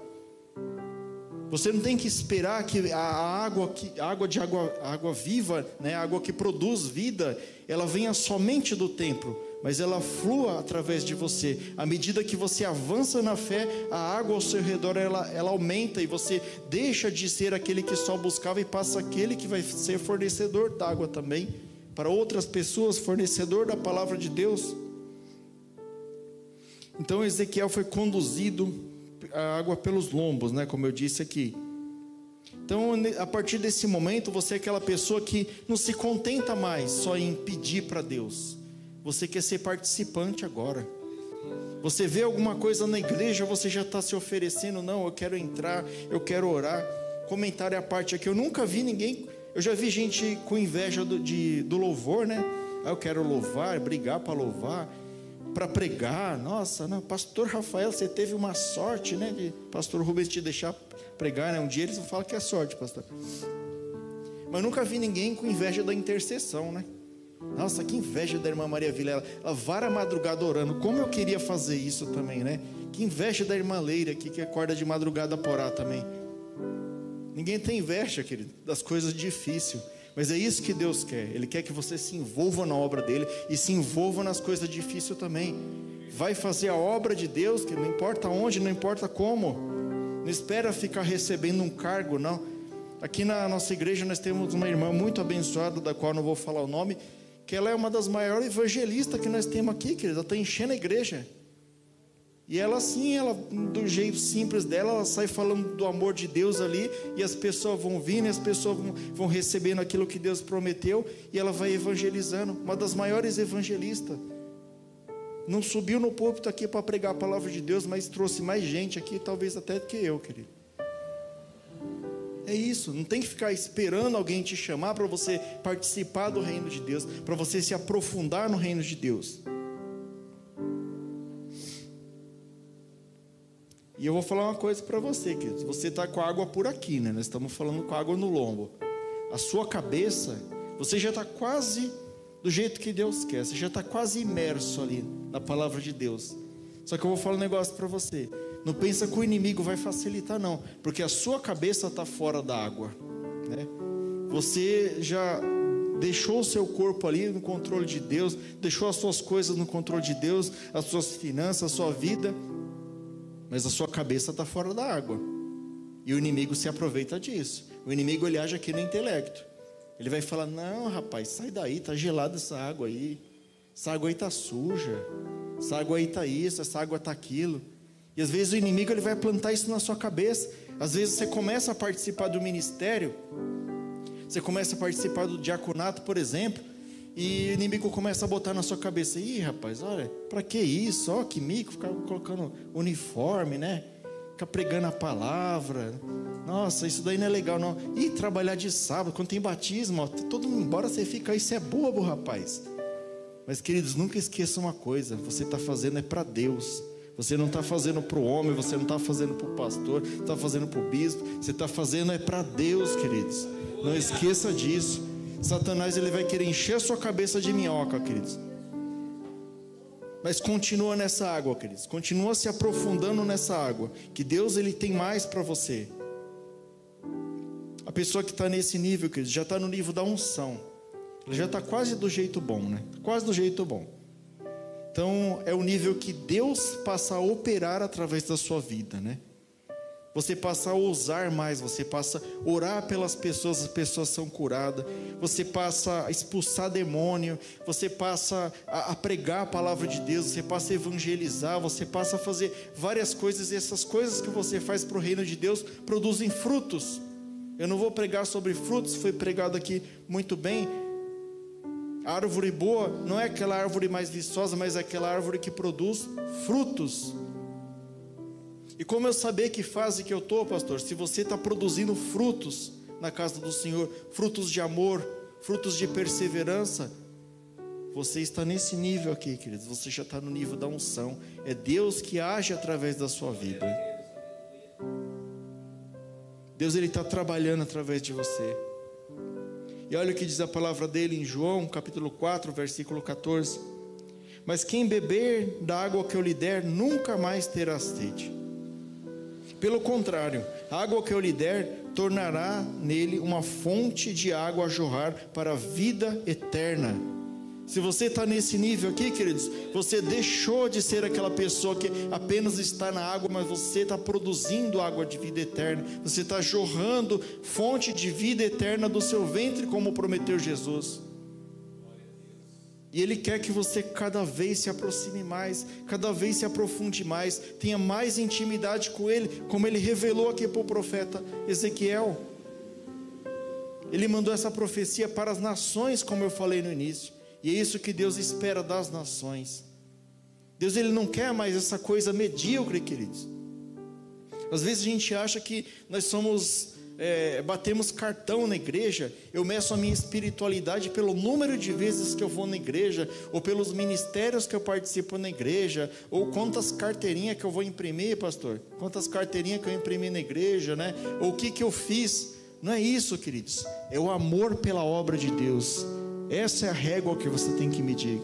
Speaker 1: Você não tem que esperar que a água, que, água de água, água viva, né, a água que produz vida, ela venha somente do templo, mas ela flua através de você. À medida que você avança na fé, a água ao seu redor ela, ela aumenta e você deixa de ser aquele que só buscava e passa aquele que vai ser fornecedor d'água também para outras pessoas, fornecedor da palavra de Deus. Então Ezequiel foi conduzido a água pelos lombos, né, como eu disse aqui. Então, a partir desse momento, você é aquela pessoa que não se contenta mais só em pedir para Deus. Você quer ser participante agora. Você vê alguma coisa na igreja, você já está se oferecendo. Não, eu quero entrar, eu quero orar. Comentário à parte aqui, eu nunca vi ninguém. Eu já vi gente com inveja do, de, do louvor, né? Ah, eu quero louvar, brigar para louvar para pregar. Nossa, não, pastor Rafael, você teve uma sorte, né? De pastor Rubens te deixar pregar, né? Um dia eles falam que é sorte, pastor. Mas nunca vi ninguém com inveja da intercessão, né? Nossa, que inveja da irmã Maria Vilela. Ela vara madrugada orando. Como eu queria fazer isso também, né? Que inveja da irmã Leira aqui que acorda de madrugada por também. Ninguém tem inveja, querido, das coisas difíceis. Mas é isso que Deus quer. Ele quer que você se envolva na obra dele e se envolva nas coisas difíceis também. Vai fazer a obra de Deus, que não importa onde, não importa como. Não espera ficar recebendo um cargo, não. Aqui na nossa igreja nós temos uma irmã muito abençoada, da qual não vou falar o nome, que ela é uma das maiores evangelistas que nós temos aqui, querida. Está enchendo a igreja. E ela assim, ela do jeito simples dela, ela sai falando do amor de Deus ali, e as pessoas vão vindo, e as pessoas vão, vão recebendo aquilo que Deus prometeu, e ela vai evangelizando, uma das maiores evangelistas. Não subiu no púlpito aqui para pregar a palavra de Deus, mas trouxe mais gente aqui, talvez até que eu, querido. É isso, não tem que ficar esperando alguém te chamar para você participar do reino de Deus, para você se aprofundar no reino de Deus. E eu vou falar uma coisa para você, queridos. Você está com a água por aqui, né? Nós estamos falando com a água no lombo. A sua cabeça, você já está quase do jeito que Deus quer. Você já está quase imerso ali na palavra de Deus. Só que eu vou falar um negócio para você. Não pensa que o inimigo vai facilitar, não. Porque a sua cabeça está fora da água. Né? Você já deixou o seu corpo ali no controle de Deus, deixou as suas coisas no controle de Deus, as suas finanças, a sua vida mas a sua cabeça está fora da água. E o inimigo se aproveita disso. O inimigo ele age aqui no intelecto. Ele vai falar: Não, rapaz, sai daí, está gelada essa água aí. Essa água aí está suja. Essa água aí está isso, essa água está aquilo. E às vezes o inimigo ele vai plantar isso na sua cabeça. Às vezes você começa a participar do ministério, você começa a participar do diaconato, por exemplo, e o inimigo começa a botar na sua cabeça: ih, rapaz, olha, para que isso? Ó, que mico, ficar colocando uniforme, né? Ficar pregando a palavra. Nossa, isso daí não é legal, não. E trabalhar de sábado, quando tem batismo, ó, todo mundo embora você fica aí, isso é bobo, rapaz. Mas, queridos, nunca esqueça uma coisa: você está fazendo é para Deus. Você não está fazendo para o homem, você não está fazendo para o pastor, está fazendo para o bispo. Você está fazendo é para Deus, queridos. Não esqueça disso. Satanás ele vai querer encher a sua cabeça de minhoca, queridos. Mas continua nessa água, queridos. Continua se aprofundando nessa água. Que Deus ele tem mais para você. A pessoa que está nesse nível, queridos, já está no nível da unção. Ela já está quase do jeito bom, né? Quase do jeito bom. Então é o nível que Deus passa a operar através da sua vida, né? Você passa a ousar mais, você passa a orar pelas pessoas, as pessoas são curadas. Você passa a expulsar demônio, você passa a, a, pregar a palavra de Deus, você passa a evangelizar, você passa a fazer várias coisas e essas coisas que você faz para o reino de Deus produzem frutos. Eu não vou pregar sobre frutos, foi pregado aqui muito bem. A árvore boa não é aquela árvore mais viçosa, mas é aquela árvore que produz frutos. E como eu saber que fase que eu estou, pastor? Se você está produzindo frutos na casa do Senhor, frutos de amor, frutos de perseverança, você está nesse nível aqui, queridos. Você já está no nível da unção. É Deus que age através da sua vida. Deus ele está trabalhando através de você. E olha o que diz a palavra dele em João, capítulo 4, versículo 14. Mas quem beber da água que eu lhe der, nunca mais terá sede. Pelo contrário, a água que eu lhe der tornará nele uma fonte de água a jorrar para a vida eterna. Se você está nesse nível aqui, queridos, você deixou de ser aquela pessoa que apenas está na água, mas você está produzindo água de vida eterna. Você está jorrando fonte de vida eterna do seu ventre, como prometeu Jesus. E Ele quer que você cada vez se aproxime mais, cada vez se aprofunde mais, tenha mais intimidade com Ele, como Ele revelou aqui para o profeta Ezequiel. Ele mandou essa profecia para as nações, como eu falei no início, e é isso que Deus espera das nações. Deus ele não quer mais essa coisa medíocre, queridos. Às vezes a gente acha que nós somos é, batemos cartão na igreja, eu meço a minha espiritualidade pelo número de vezes que eu vou na igreja, ou pelos ministérios que eu participo na igreja, ou quantas carteirinhas que eu vou imprimir, pastor, quantas carteirinhas que eu imprimi na igreja, né? Ou o que que eu fiz. Não é isso, queridos. É o amor pela obra de Deus. Essa é a régua que você tem que medir.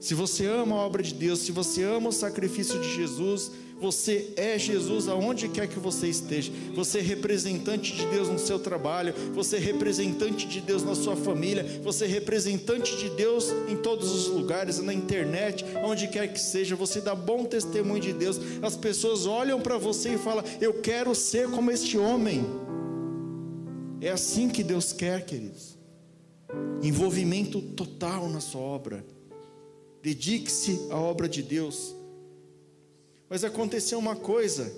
Speaker 1: Se você ama a obra de Deus, se você ama o sacrifício de Jesus, Você é Jesus aonde quer que você esteja. Você é representante de Deus no seu trabalho, você é representante de Deus na sua família, você é representante de Deus em todos os lugares, na internet, onde quer que seja. Você dá bom testemunho de Deus. As pessoas olham para você e falam: Eu quero ser como este homem. É assim que Deus quer, queridos. Envolvimento total na sua obra. Dedique-se à obra de Deus. Mas aconteceu uma coisa.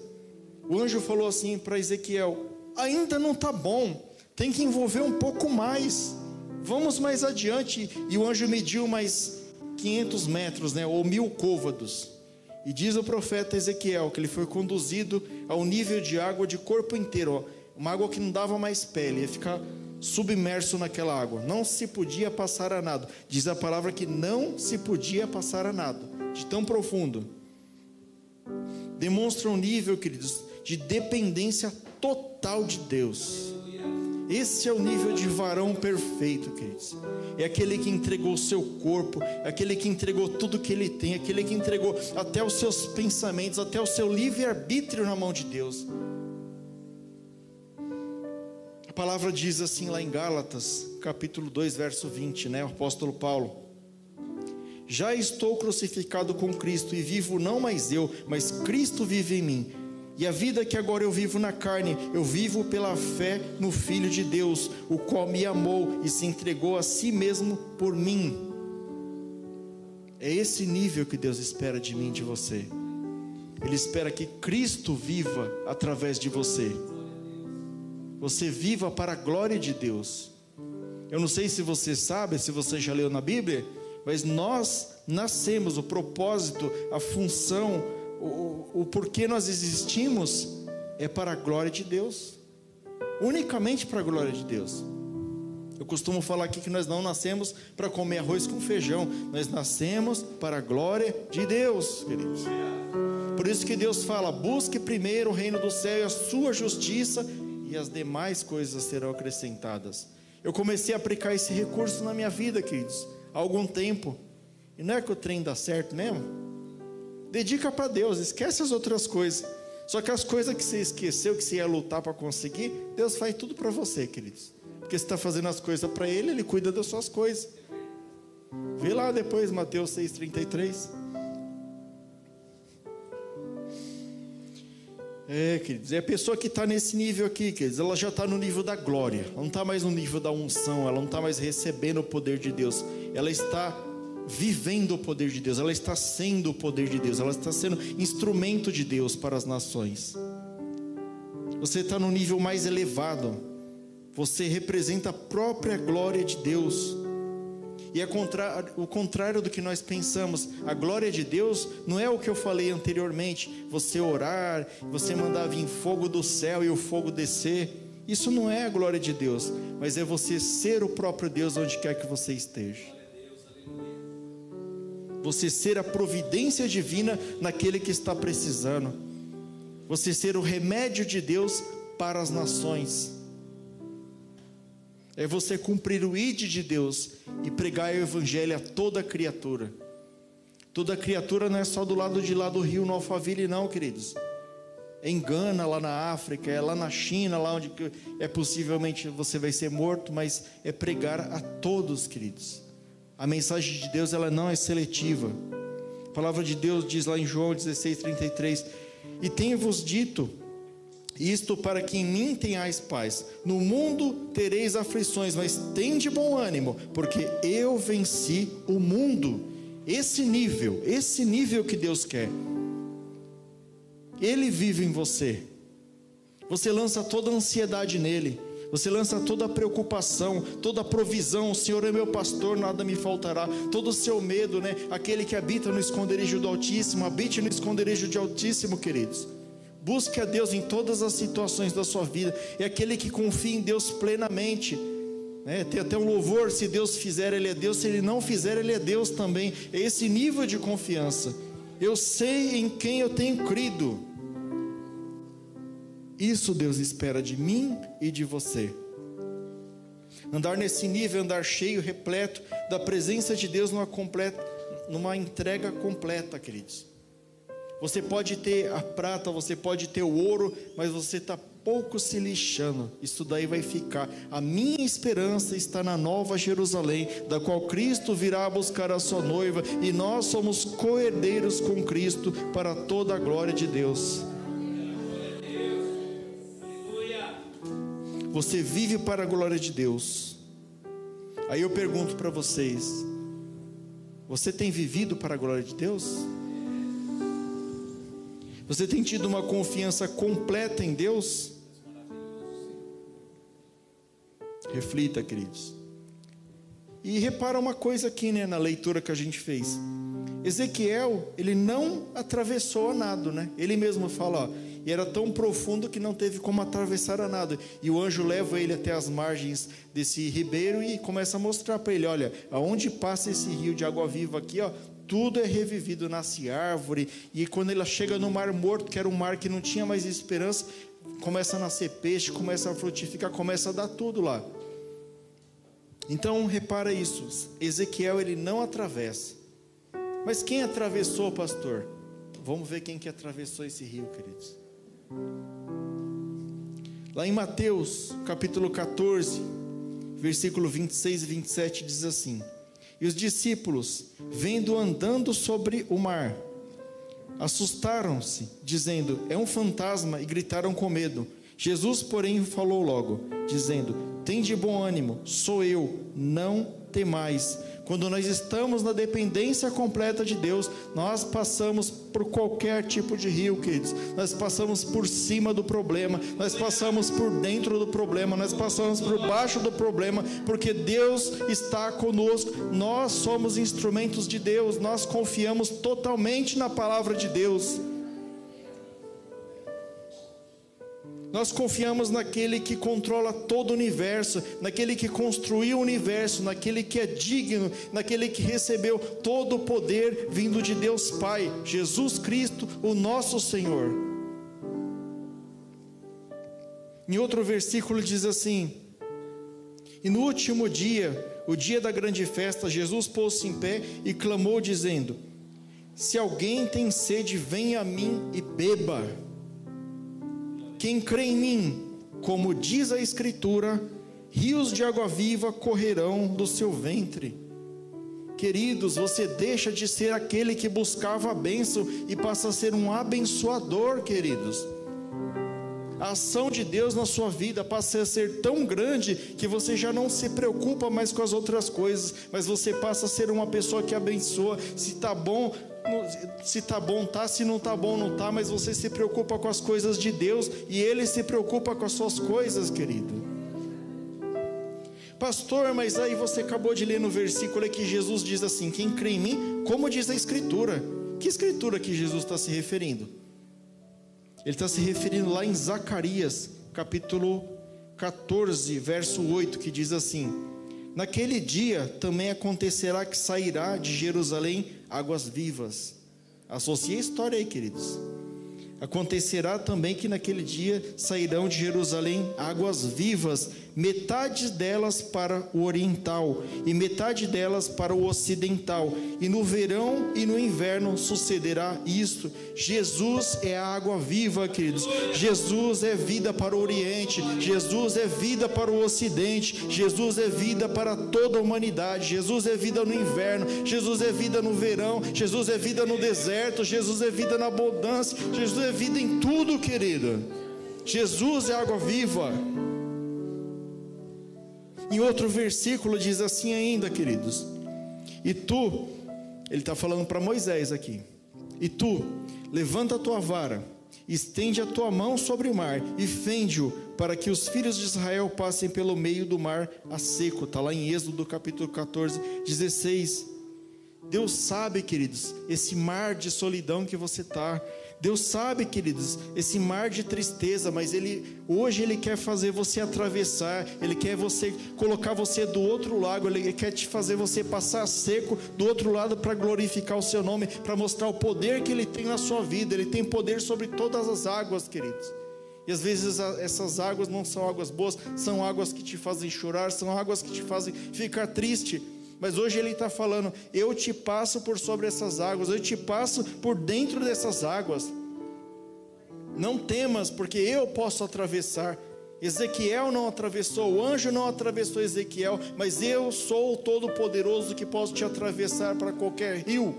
Speaker 1: O anjo falou assim para Ezequiel: ainda não está bom, tem que envolver um pouco mais. Vamos mais adiante. E o anjo mediu mais 500 metros, né, ou mil côvados. E diz o profeta Ezequiel que ele foi conduzido ao nível de água de corpo inteiro, ó, uma água que não dava mais pele, ia ficar submerso naquela água. Não se podia passar a nado. Diz a palavra que não se podia passar a nado, de tão profundo demonstra um nível, queridos, de dependência total de Deus. Esse é o nível de varão perfeito, queridos. É aquele que entregou o seu corpo, é aquele que entregou tudo que ele tem, é aquele que entregou até os seus pensamentos, até o seu livre-arbítrio na mão de Deus. A palavra diz assim lá em Gálatas, capítulo 2, verso 20, né? O apóstolo Paulo. Já estou crucificado com Cristo e vivo não mais eu, mas Cristo vive em mim. E a vida que agora eu vivo na carne, eu vivo pela fé no Filho de Deus, o qual me amou e se entregou a si mesmo por mim. É esse nível que Deus espera de mim de você. Ele espera que Cristo viva através de você. Você viva para a glória de Deus. Eu não sei se você sabe, se você já leu na Bíblia, mas nós nascemos, o propósito, a função, o, o porquê nós existimos é para a glória de Deus, unicamente para a glória de Deus. Eu costumo falar aqui que nós não nascemos para comer arroz com feijão, nós nascemos para a glória de Deus, queridos. Por isso que Deus fala: busque primeiro o reino do céu e a sua justiça, e as demais coisas serão acrescentadas. Eu comecei a aplicar esse recurso na minha vida, queridos algum tempo. E não é que o trem dá certo mesmo? Dedica para Deus, esquece as outras coisas. Só que as coisas que você esqueceu, que você ia lutar para conseguir, Deus faz tudo para você, queridos. Porque você está fazendo as coisas para Ele, Ele cuida das suas coisas. Vê lá depois, Mateus 6,33. É, queridos, é a pessoa que está nesse nível aqui, queridos, ela já está no nível da glória, ela não está mais no nível da unção, ela não está mais recebendo o poder de Deus, ela está vivendo o poder de Deus, ela está sendo o poder de Deus, ela está sendo instrumento de Deus para as nações. Você está no nível mais elevado, você representa a própria glória de Deus. E é o contrário do que nós pensamos. A glória de Deus não é o que eu falei anteriormente. Você orar, você mandar vir fogo do céu e o fogo descer. Isso não é a glória de Deus, mas é você ser o próprio Deus onde quer que você esteja. Você ser a providência divina naquele que está precisando. Você ser o remédio de Deus para as nações é você cumprir o ide de Deus e pregar o evangelho a toda criatura. Toda criatura não é só do lado de lá do rio no Alphaville, não, queridos. É em Gana, lá na África, é lá na China, lá onde é possivelmente você vai ser morto, mas é pregar a todos, queridos. A mensagem de Deus ela não é seletiva. A palavra de Deus diz lá em João 16:33, e tenho-vos dito isto para que em mim tenhais paz. No mundo tereis aflições, mas tende bom ânimo, porque eu venci o mundo. Esse nível, esse nível que Deus quer. Ele vive em você. Você lança toda a ansiedade nele. Você lança toda a preocupação, toda a provisão. O Senhor é meu pastor, nada me faltará. Todo o seu medo, né? Aquele que habita no esconderijo do Altíssimo, habite no esconderijo de Altíssimo, queridos. Busque a Deus em todas as situações da sua vida. É aquele que confia em Deus plenamente. É, tem até um louvor: se Deus fizer, Ele é Deus. Se Ele não fizer, Ele é Deus também. É esse nível de confiança. Eu sei em quem eu tenho crido. Isso Deus espera de mim e de você. Andar nesse nível, andar cheio, repleto da presença de Deus numa, completa, numa entrega completa, queridos. Você pode ter a prata, você pode ter o ouro, mas você está pouco se lixando. Isso daí vai ficar. A minha esperança está na nova Jerusalém, da qual Cristo virá buscar a sua noiva, e nós somos coerdeiros com Cristo para toda a glória de Deus. Você vive para a glória de Deus. Aí eu pergunto para vocês: você tem vivido para a glória de Deus? Você tem tido uma confiança completa em Deus? Reflita, queridos. E repara uma coisa aqui, né, na leitura que a gente fez. Ezequiel, ele não atravessou a nado, né? Ele mesmo fala, ó, e era tão profundo que não teve como atravessar a nado. E o anjo leva ele até as margens desse ribeiro e começa a mostrar para ele, olha, aonde passa esse rio de água viva aqui, ó, tudo é revivido, nasce árvore, e quando ela chega no mar morto, que era um mar que não tinha mais esperança, começa a nascer peixe, começa a frutificar, começa a dar tudo lá. Então, repara isso, Ezequiel ele não atravessa. Mas quem atravessou, pastor? Vamos ver quem que atravessou esse rio, queridos. Lá em Mateus, capítulo 14, versículo 26 e 27 diz assim: e os discípulos, vendo andando sobre o mar, assustaram-se, dizendo: É um fantasma, e gritaram com medo. Jesus, porém, falou logo, dizendo: Tem de bom ânimo, sou eu, não temais. Quando nós estamos na dependência completa de Deus, nós passamos por qualquer tipo de rio, queridos. Nós passamos por cima do problema, nós passamos por dentro do problema, nós passamos por baixo do problema, porque Deus está conosco. Nós somos instrumentos de Deus, nós confiamos totalmente na palavra de Deus. Nós confiamos naquele que controla todo o universo, naquele que construiu o universo, naquele que é digno, naquele que recebeu todo o poder vindo de Deus Pai, Jesus Cristo, o nosso Senhor. Em outro versículo diz assim: E no último dia, o dia da grande festa, Jesus pôs-se em pé e clamou, dizendo: Se alguém tem sede, venha a mim e beba. Quem crê em mim, como diz a Escritura, rios de água viva correrão do seu ventre. Queridos, você deixa de ser aquele que buscava a bênção e passa a ser um abençoador, queridos. A ação de Deus na sua vida passa a ser tão grande que você já não se preocupa mais com as outras coisas, mas você passa a ser uma pessoa que abençoa. Se está bom, se tá bom tá, se não tá bom não tá, mas você se preocupa com as coisas de Deus e ele se preocupa com as suas coisas, querido. Pastor, mas aí você acabou de ler no versículo que Jesus diz assim: quem crê em mim, como diz a Escritura. Que Escritura que Jesus está se referindo? Ele está se referindo lá em Zacarias, capítulo 14, verso 8, que diz assim: Naquele dia também acontecerá que sairá de Jerusalém águas vivas. Associe a história aí, queridos. Acontecerá também que naquele dia sairão de Jerusalém águas vivas metade delas para o oriental e metade delas para o ocidental. E no verão e no inverno sucederá isto. Jesus é a água viva, queridos. Jesus é vida para o oriente, Jesus é vida para o ocidente, Jesus é vida para toda a humanidade. Jesus é vida no inverno, Jesus é vida no verão, Jesus é vida no deserto, Jesus é vida na abundância, Jesus é vida em tudo, querido. Jesus é água viva. Em outro versículo diz assim ainda, queridos: E tu, ele está falando para Moisés aqui, e tu, levanta a tua vara, estende a tua mão sobre o mar e fende-o, para que os filhos de Israel passem pelo meio do mar a seco. Está lá em Êxodo capítulo 14, 16. Deus sabe, queridos, esse mar de solidão que você está, Deus sabe, queridos, esse mar de tristeza, mas ele hoje ele quer fazer você atravessar, ele quer você colocar você do outro lado, ele quer te fazer você passar seco do outro lado para glorificar o seu nome, para mostrar o poder que ele tem na sua vida. Ele tem poder sobre todas as águas, queridos. E às vezes essas águas não são águas boas, são águas que te fazem chorar, são águas que te fazem ficar triste. Mas hoje ele está falando: eu te passo por sobre essas águas, eu te passo por dentro dessas águas. Não temas, porque eu posso atravessar. Ezequiel não atravessou, o anjo não atravessou Ezequiel, mas eu sou o Todo-Poderoso que posso te atravessar para qualquer rio.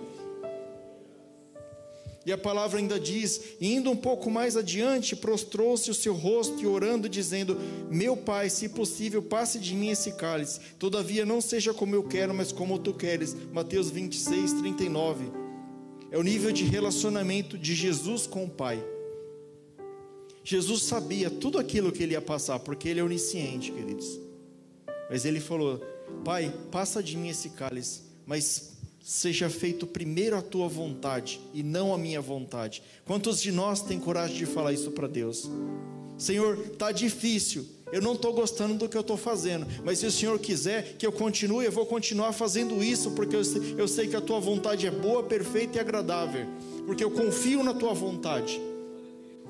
Speaker 1: E a palavra ainda diz: indo um pouco mais adiante, prostrou-se o seu rosto e orando, dizendo: Meu pai, se possível, passe de mim esse cálice, todavia não seja como eu quero, mas como tu queres. Mateus 26, 39. É o nível de relacionamento de Jesus com o Pai. Jesus sabia tudo aquilo que ele ia passar, porque ele é onisciente, queridos. Mas ele falou: Pai, passa de mim esse cálice, mas seja feito primeiro a tua vontade e não a minha vontade. Quantos de nós têm coragem de falar isso para Deus? Senhor, tá difícil. Eu não estou gostando do que eu estou fazendo, mas se o Senhor quiser que eu continue, eu vou continuar fazendo isso, porque eu sei, eu sei que a tua vontade é boa, perfeita e agradável, porque eu confio na tua vontade.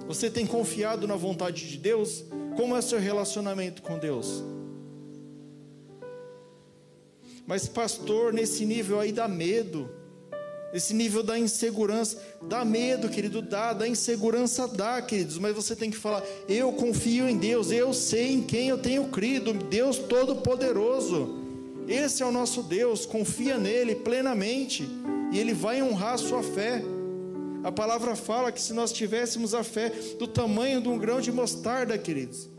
Speaker 1: Você tem confiado na vontade de Deus? Como é seu relacionamento com Deus? Mas, pastor, nesse nível aí dá medo. Esse nível da insegurança, dá medo, querido, dá, da insegurança dá, queridos, mas você tem que falar: eu confio em Deus, eu sei em quem eu tenho crido, Deus Todo-Poderoso. Esse é o nosso Deus, confia nele plenamente, e ele vai honrar a sua fé. A palavra fala que se nós tivéssemos a fé do tamanho de um grão de mostarda, queridos,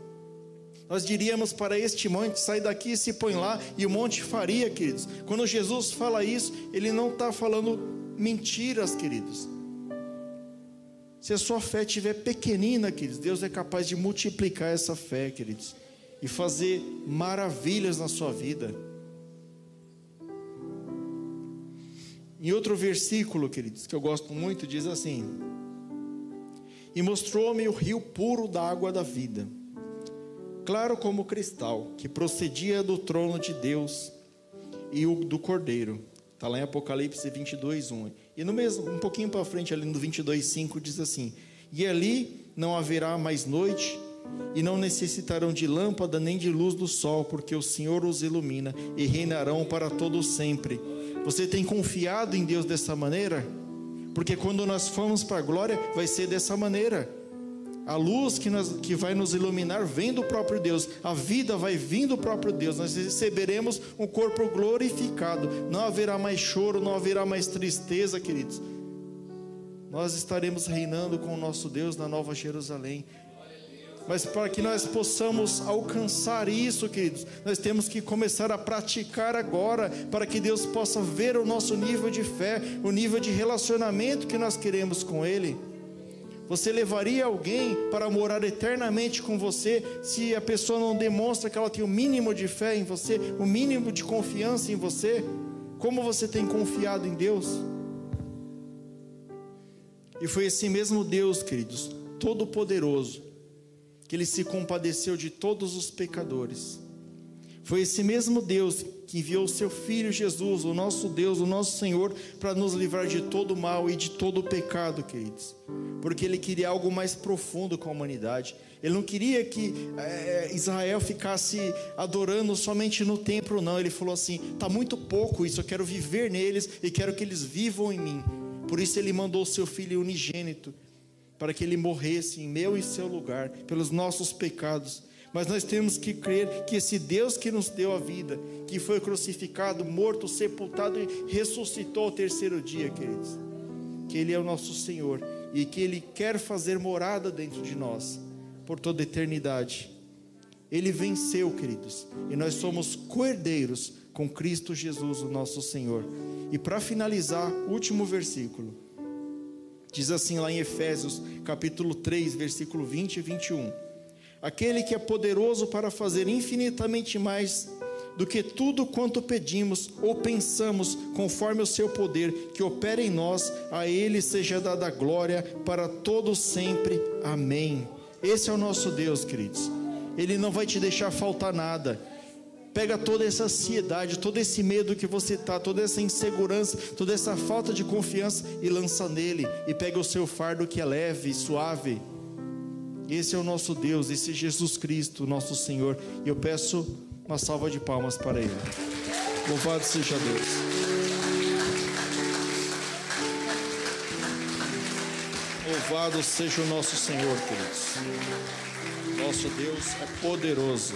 Speaker 1: nós diríamos para este monte: sai daqui e se põe lá, e o monte faria, queridos. Quando Jesus fala isso, ele não está falando mentiras, queridos. Se a sua fé estiver pequenina, queridos, Deus é capaz de multiplicar essa fé, queridos, e fazer maravilhas na sua vida. Em outro versículo, queridos, que eu gosto muito, diz assim: E mostrou-me o rio puro da água da vida claro como cristal, que procedia do trono de Deus e o do Cordeiro. Está lá em Apocalipse 22, 1. E no mesmo, um pouquinho para frente, ali no 22, 5, diz assim: E ali não haverá mais noite, e não necessitarão de lâmpada nem de luz do sol, porque o Senhor os ilumina e reinarão para todo sempre. Você tem confiado em Deus dessa maneira? Porque quando nós formos para a glória, vai ser dessa maneira. A luz que, nós, que vai nos iluminar vem do próprio Deus, a vida vai vir do próprio Deus, nós receberemos um corpo glorificado, não haverá mais choro, não haverá mais tristeza, queridos. Nós estaremos reinando com o nosso Deus na Nova Jerusalém. Mas para que nós possamos alcançar isso, queridos, nós temos que começar a praticar agora, para que Deus possa ver o nosso nível de fé, o nível de relacionamento que nós queremos com Ele. Você levaria alguém para morar eternamente com você se a pessoa não demonstra que ela tem o mínimo de fé em você, o mínimo de confiança em você? Como você tem confiado em Deus? E foi esse mesmo Deus, queridos, todo-poderoso, que ele se compadeceu de todos os pecadores. Foi esse mesmo Deus que enviou o seu Filho Jesus, o nosso Deus, o nosso Senhor, para nos livrar de todo mal e de todo pecado, queridos. Porque Ele queria algo mais profundo com a humanidade. Ele não queria que é, Israel ficasse adorando somente no templo, não. Ele falou assim: está muito pouco isso, eu quero viver neles e quero que eles vivam em mim. Por isso Ele mandou o seu Filho unigênito, para que Ele morresse em meu e seu lugar, pelos nossos pecados mas nós temos que crer que esse Deus que nos deu a vida, que foi crucificado, morto, sepultado e ressuscitou ao terceiro dia, queridos, que Ele é o nosso Senhor e que Ele quer fazer morada dentro de nós por toda a eternidade. Ele venceu, queridos, e nós somos cordeiros com Cristo Jesus, o nosso Senhor. E para finalizar, último versículo. Diz assim lá em Efésios, capítulo 3, versículo 20 e 21 aquele que é poderoso para fazer infinitamente mais do que tudo quanto pedimos ou pensamos, conforme o seu poder que opera em nós, a ele seja dada glória para todos sempre. Amém. Esse é o nosso Deus, queridos. Ele não vai te deixar faltar nada. Pega toda essa ansiedade, todo esse medo que você está, toda essa insegurança, toda essa falta de confiança e lança nele. E pega o seu fardo que é leve e suave esse é o nosso Deus, esse é Jesus Cristo, nosso Senhor. E eu peço uma salva de palmas para Ele. Louvado seja Deus. Louvado seja o nosso Senhor, queridos. Nosso Deus é poderoso.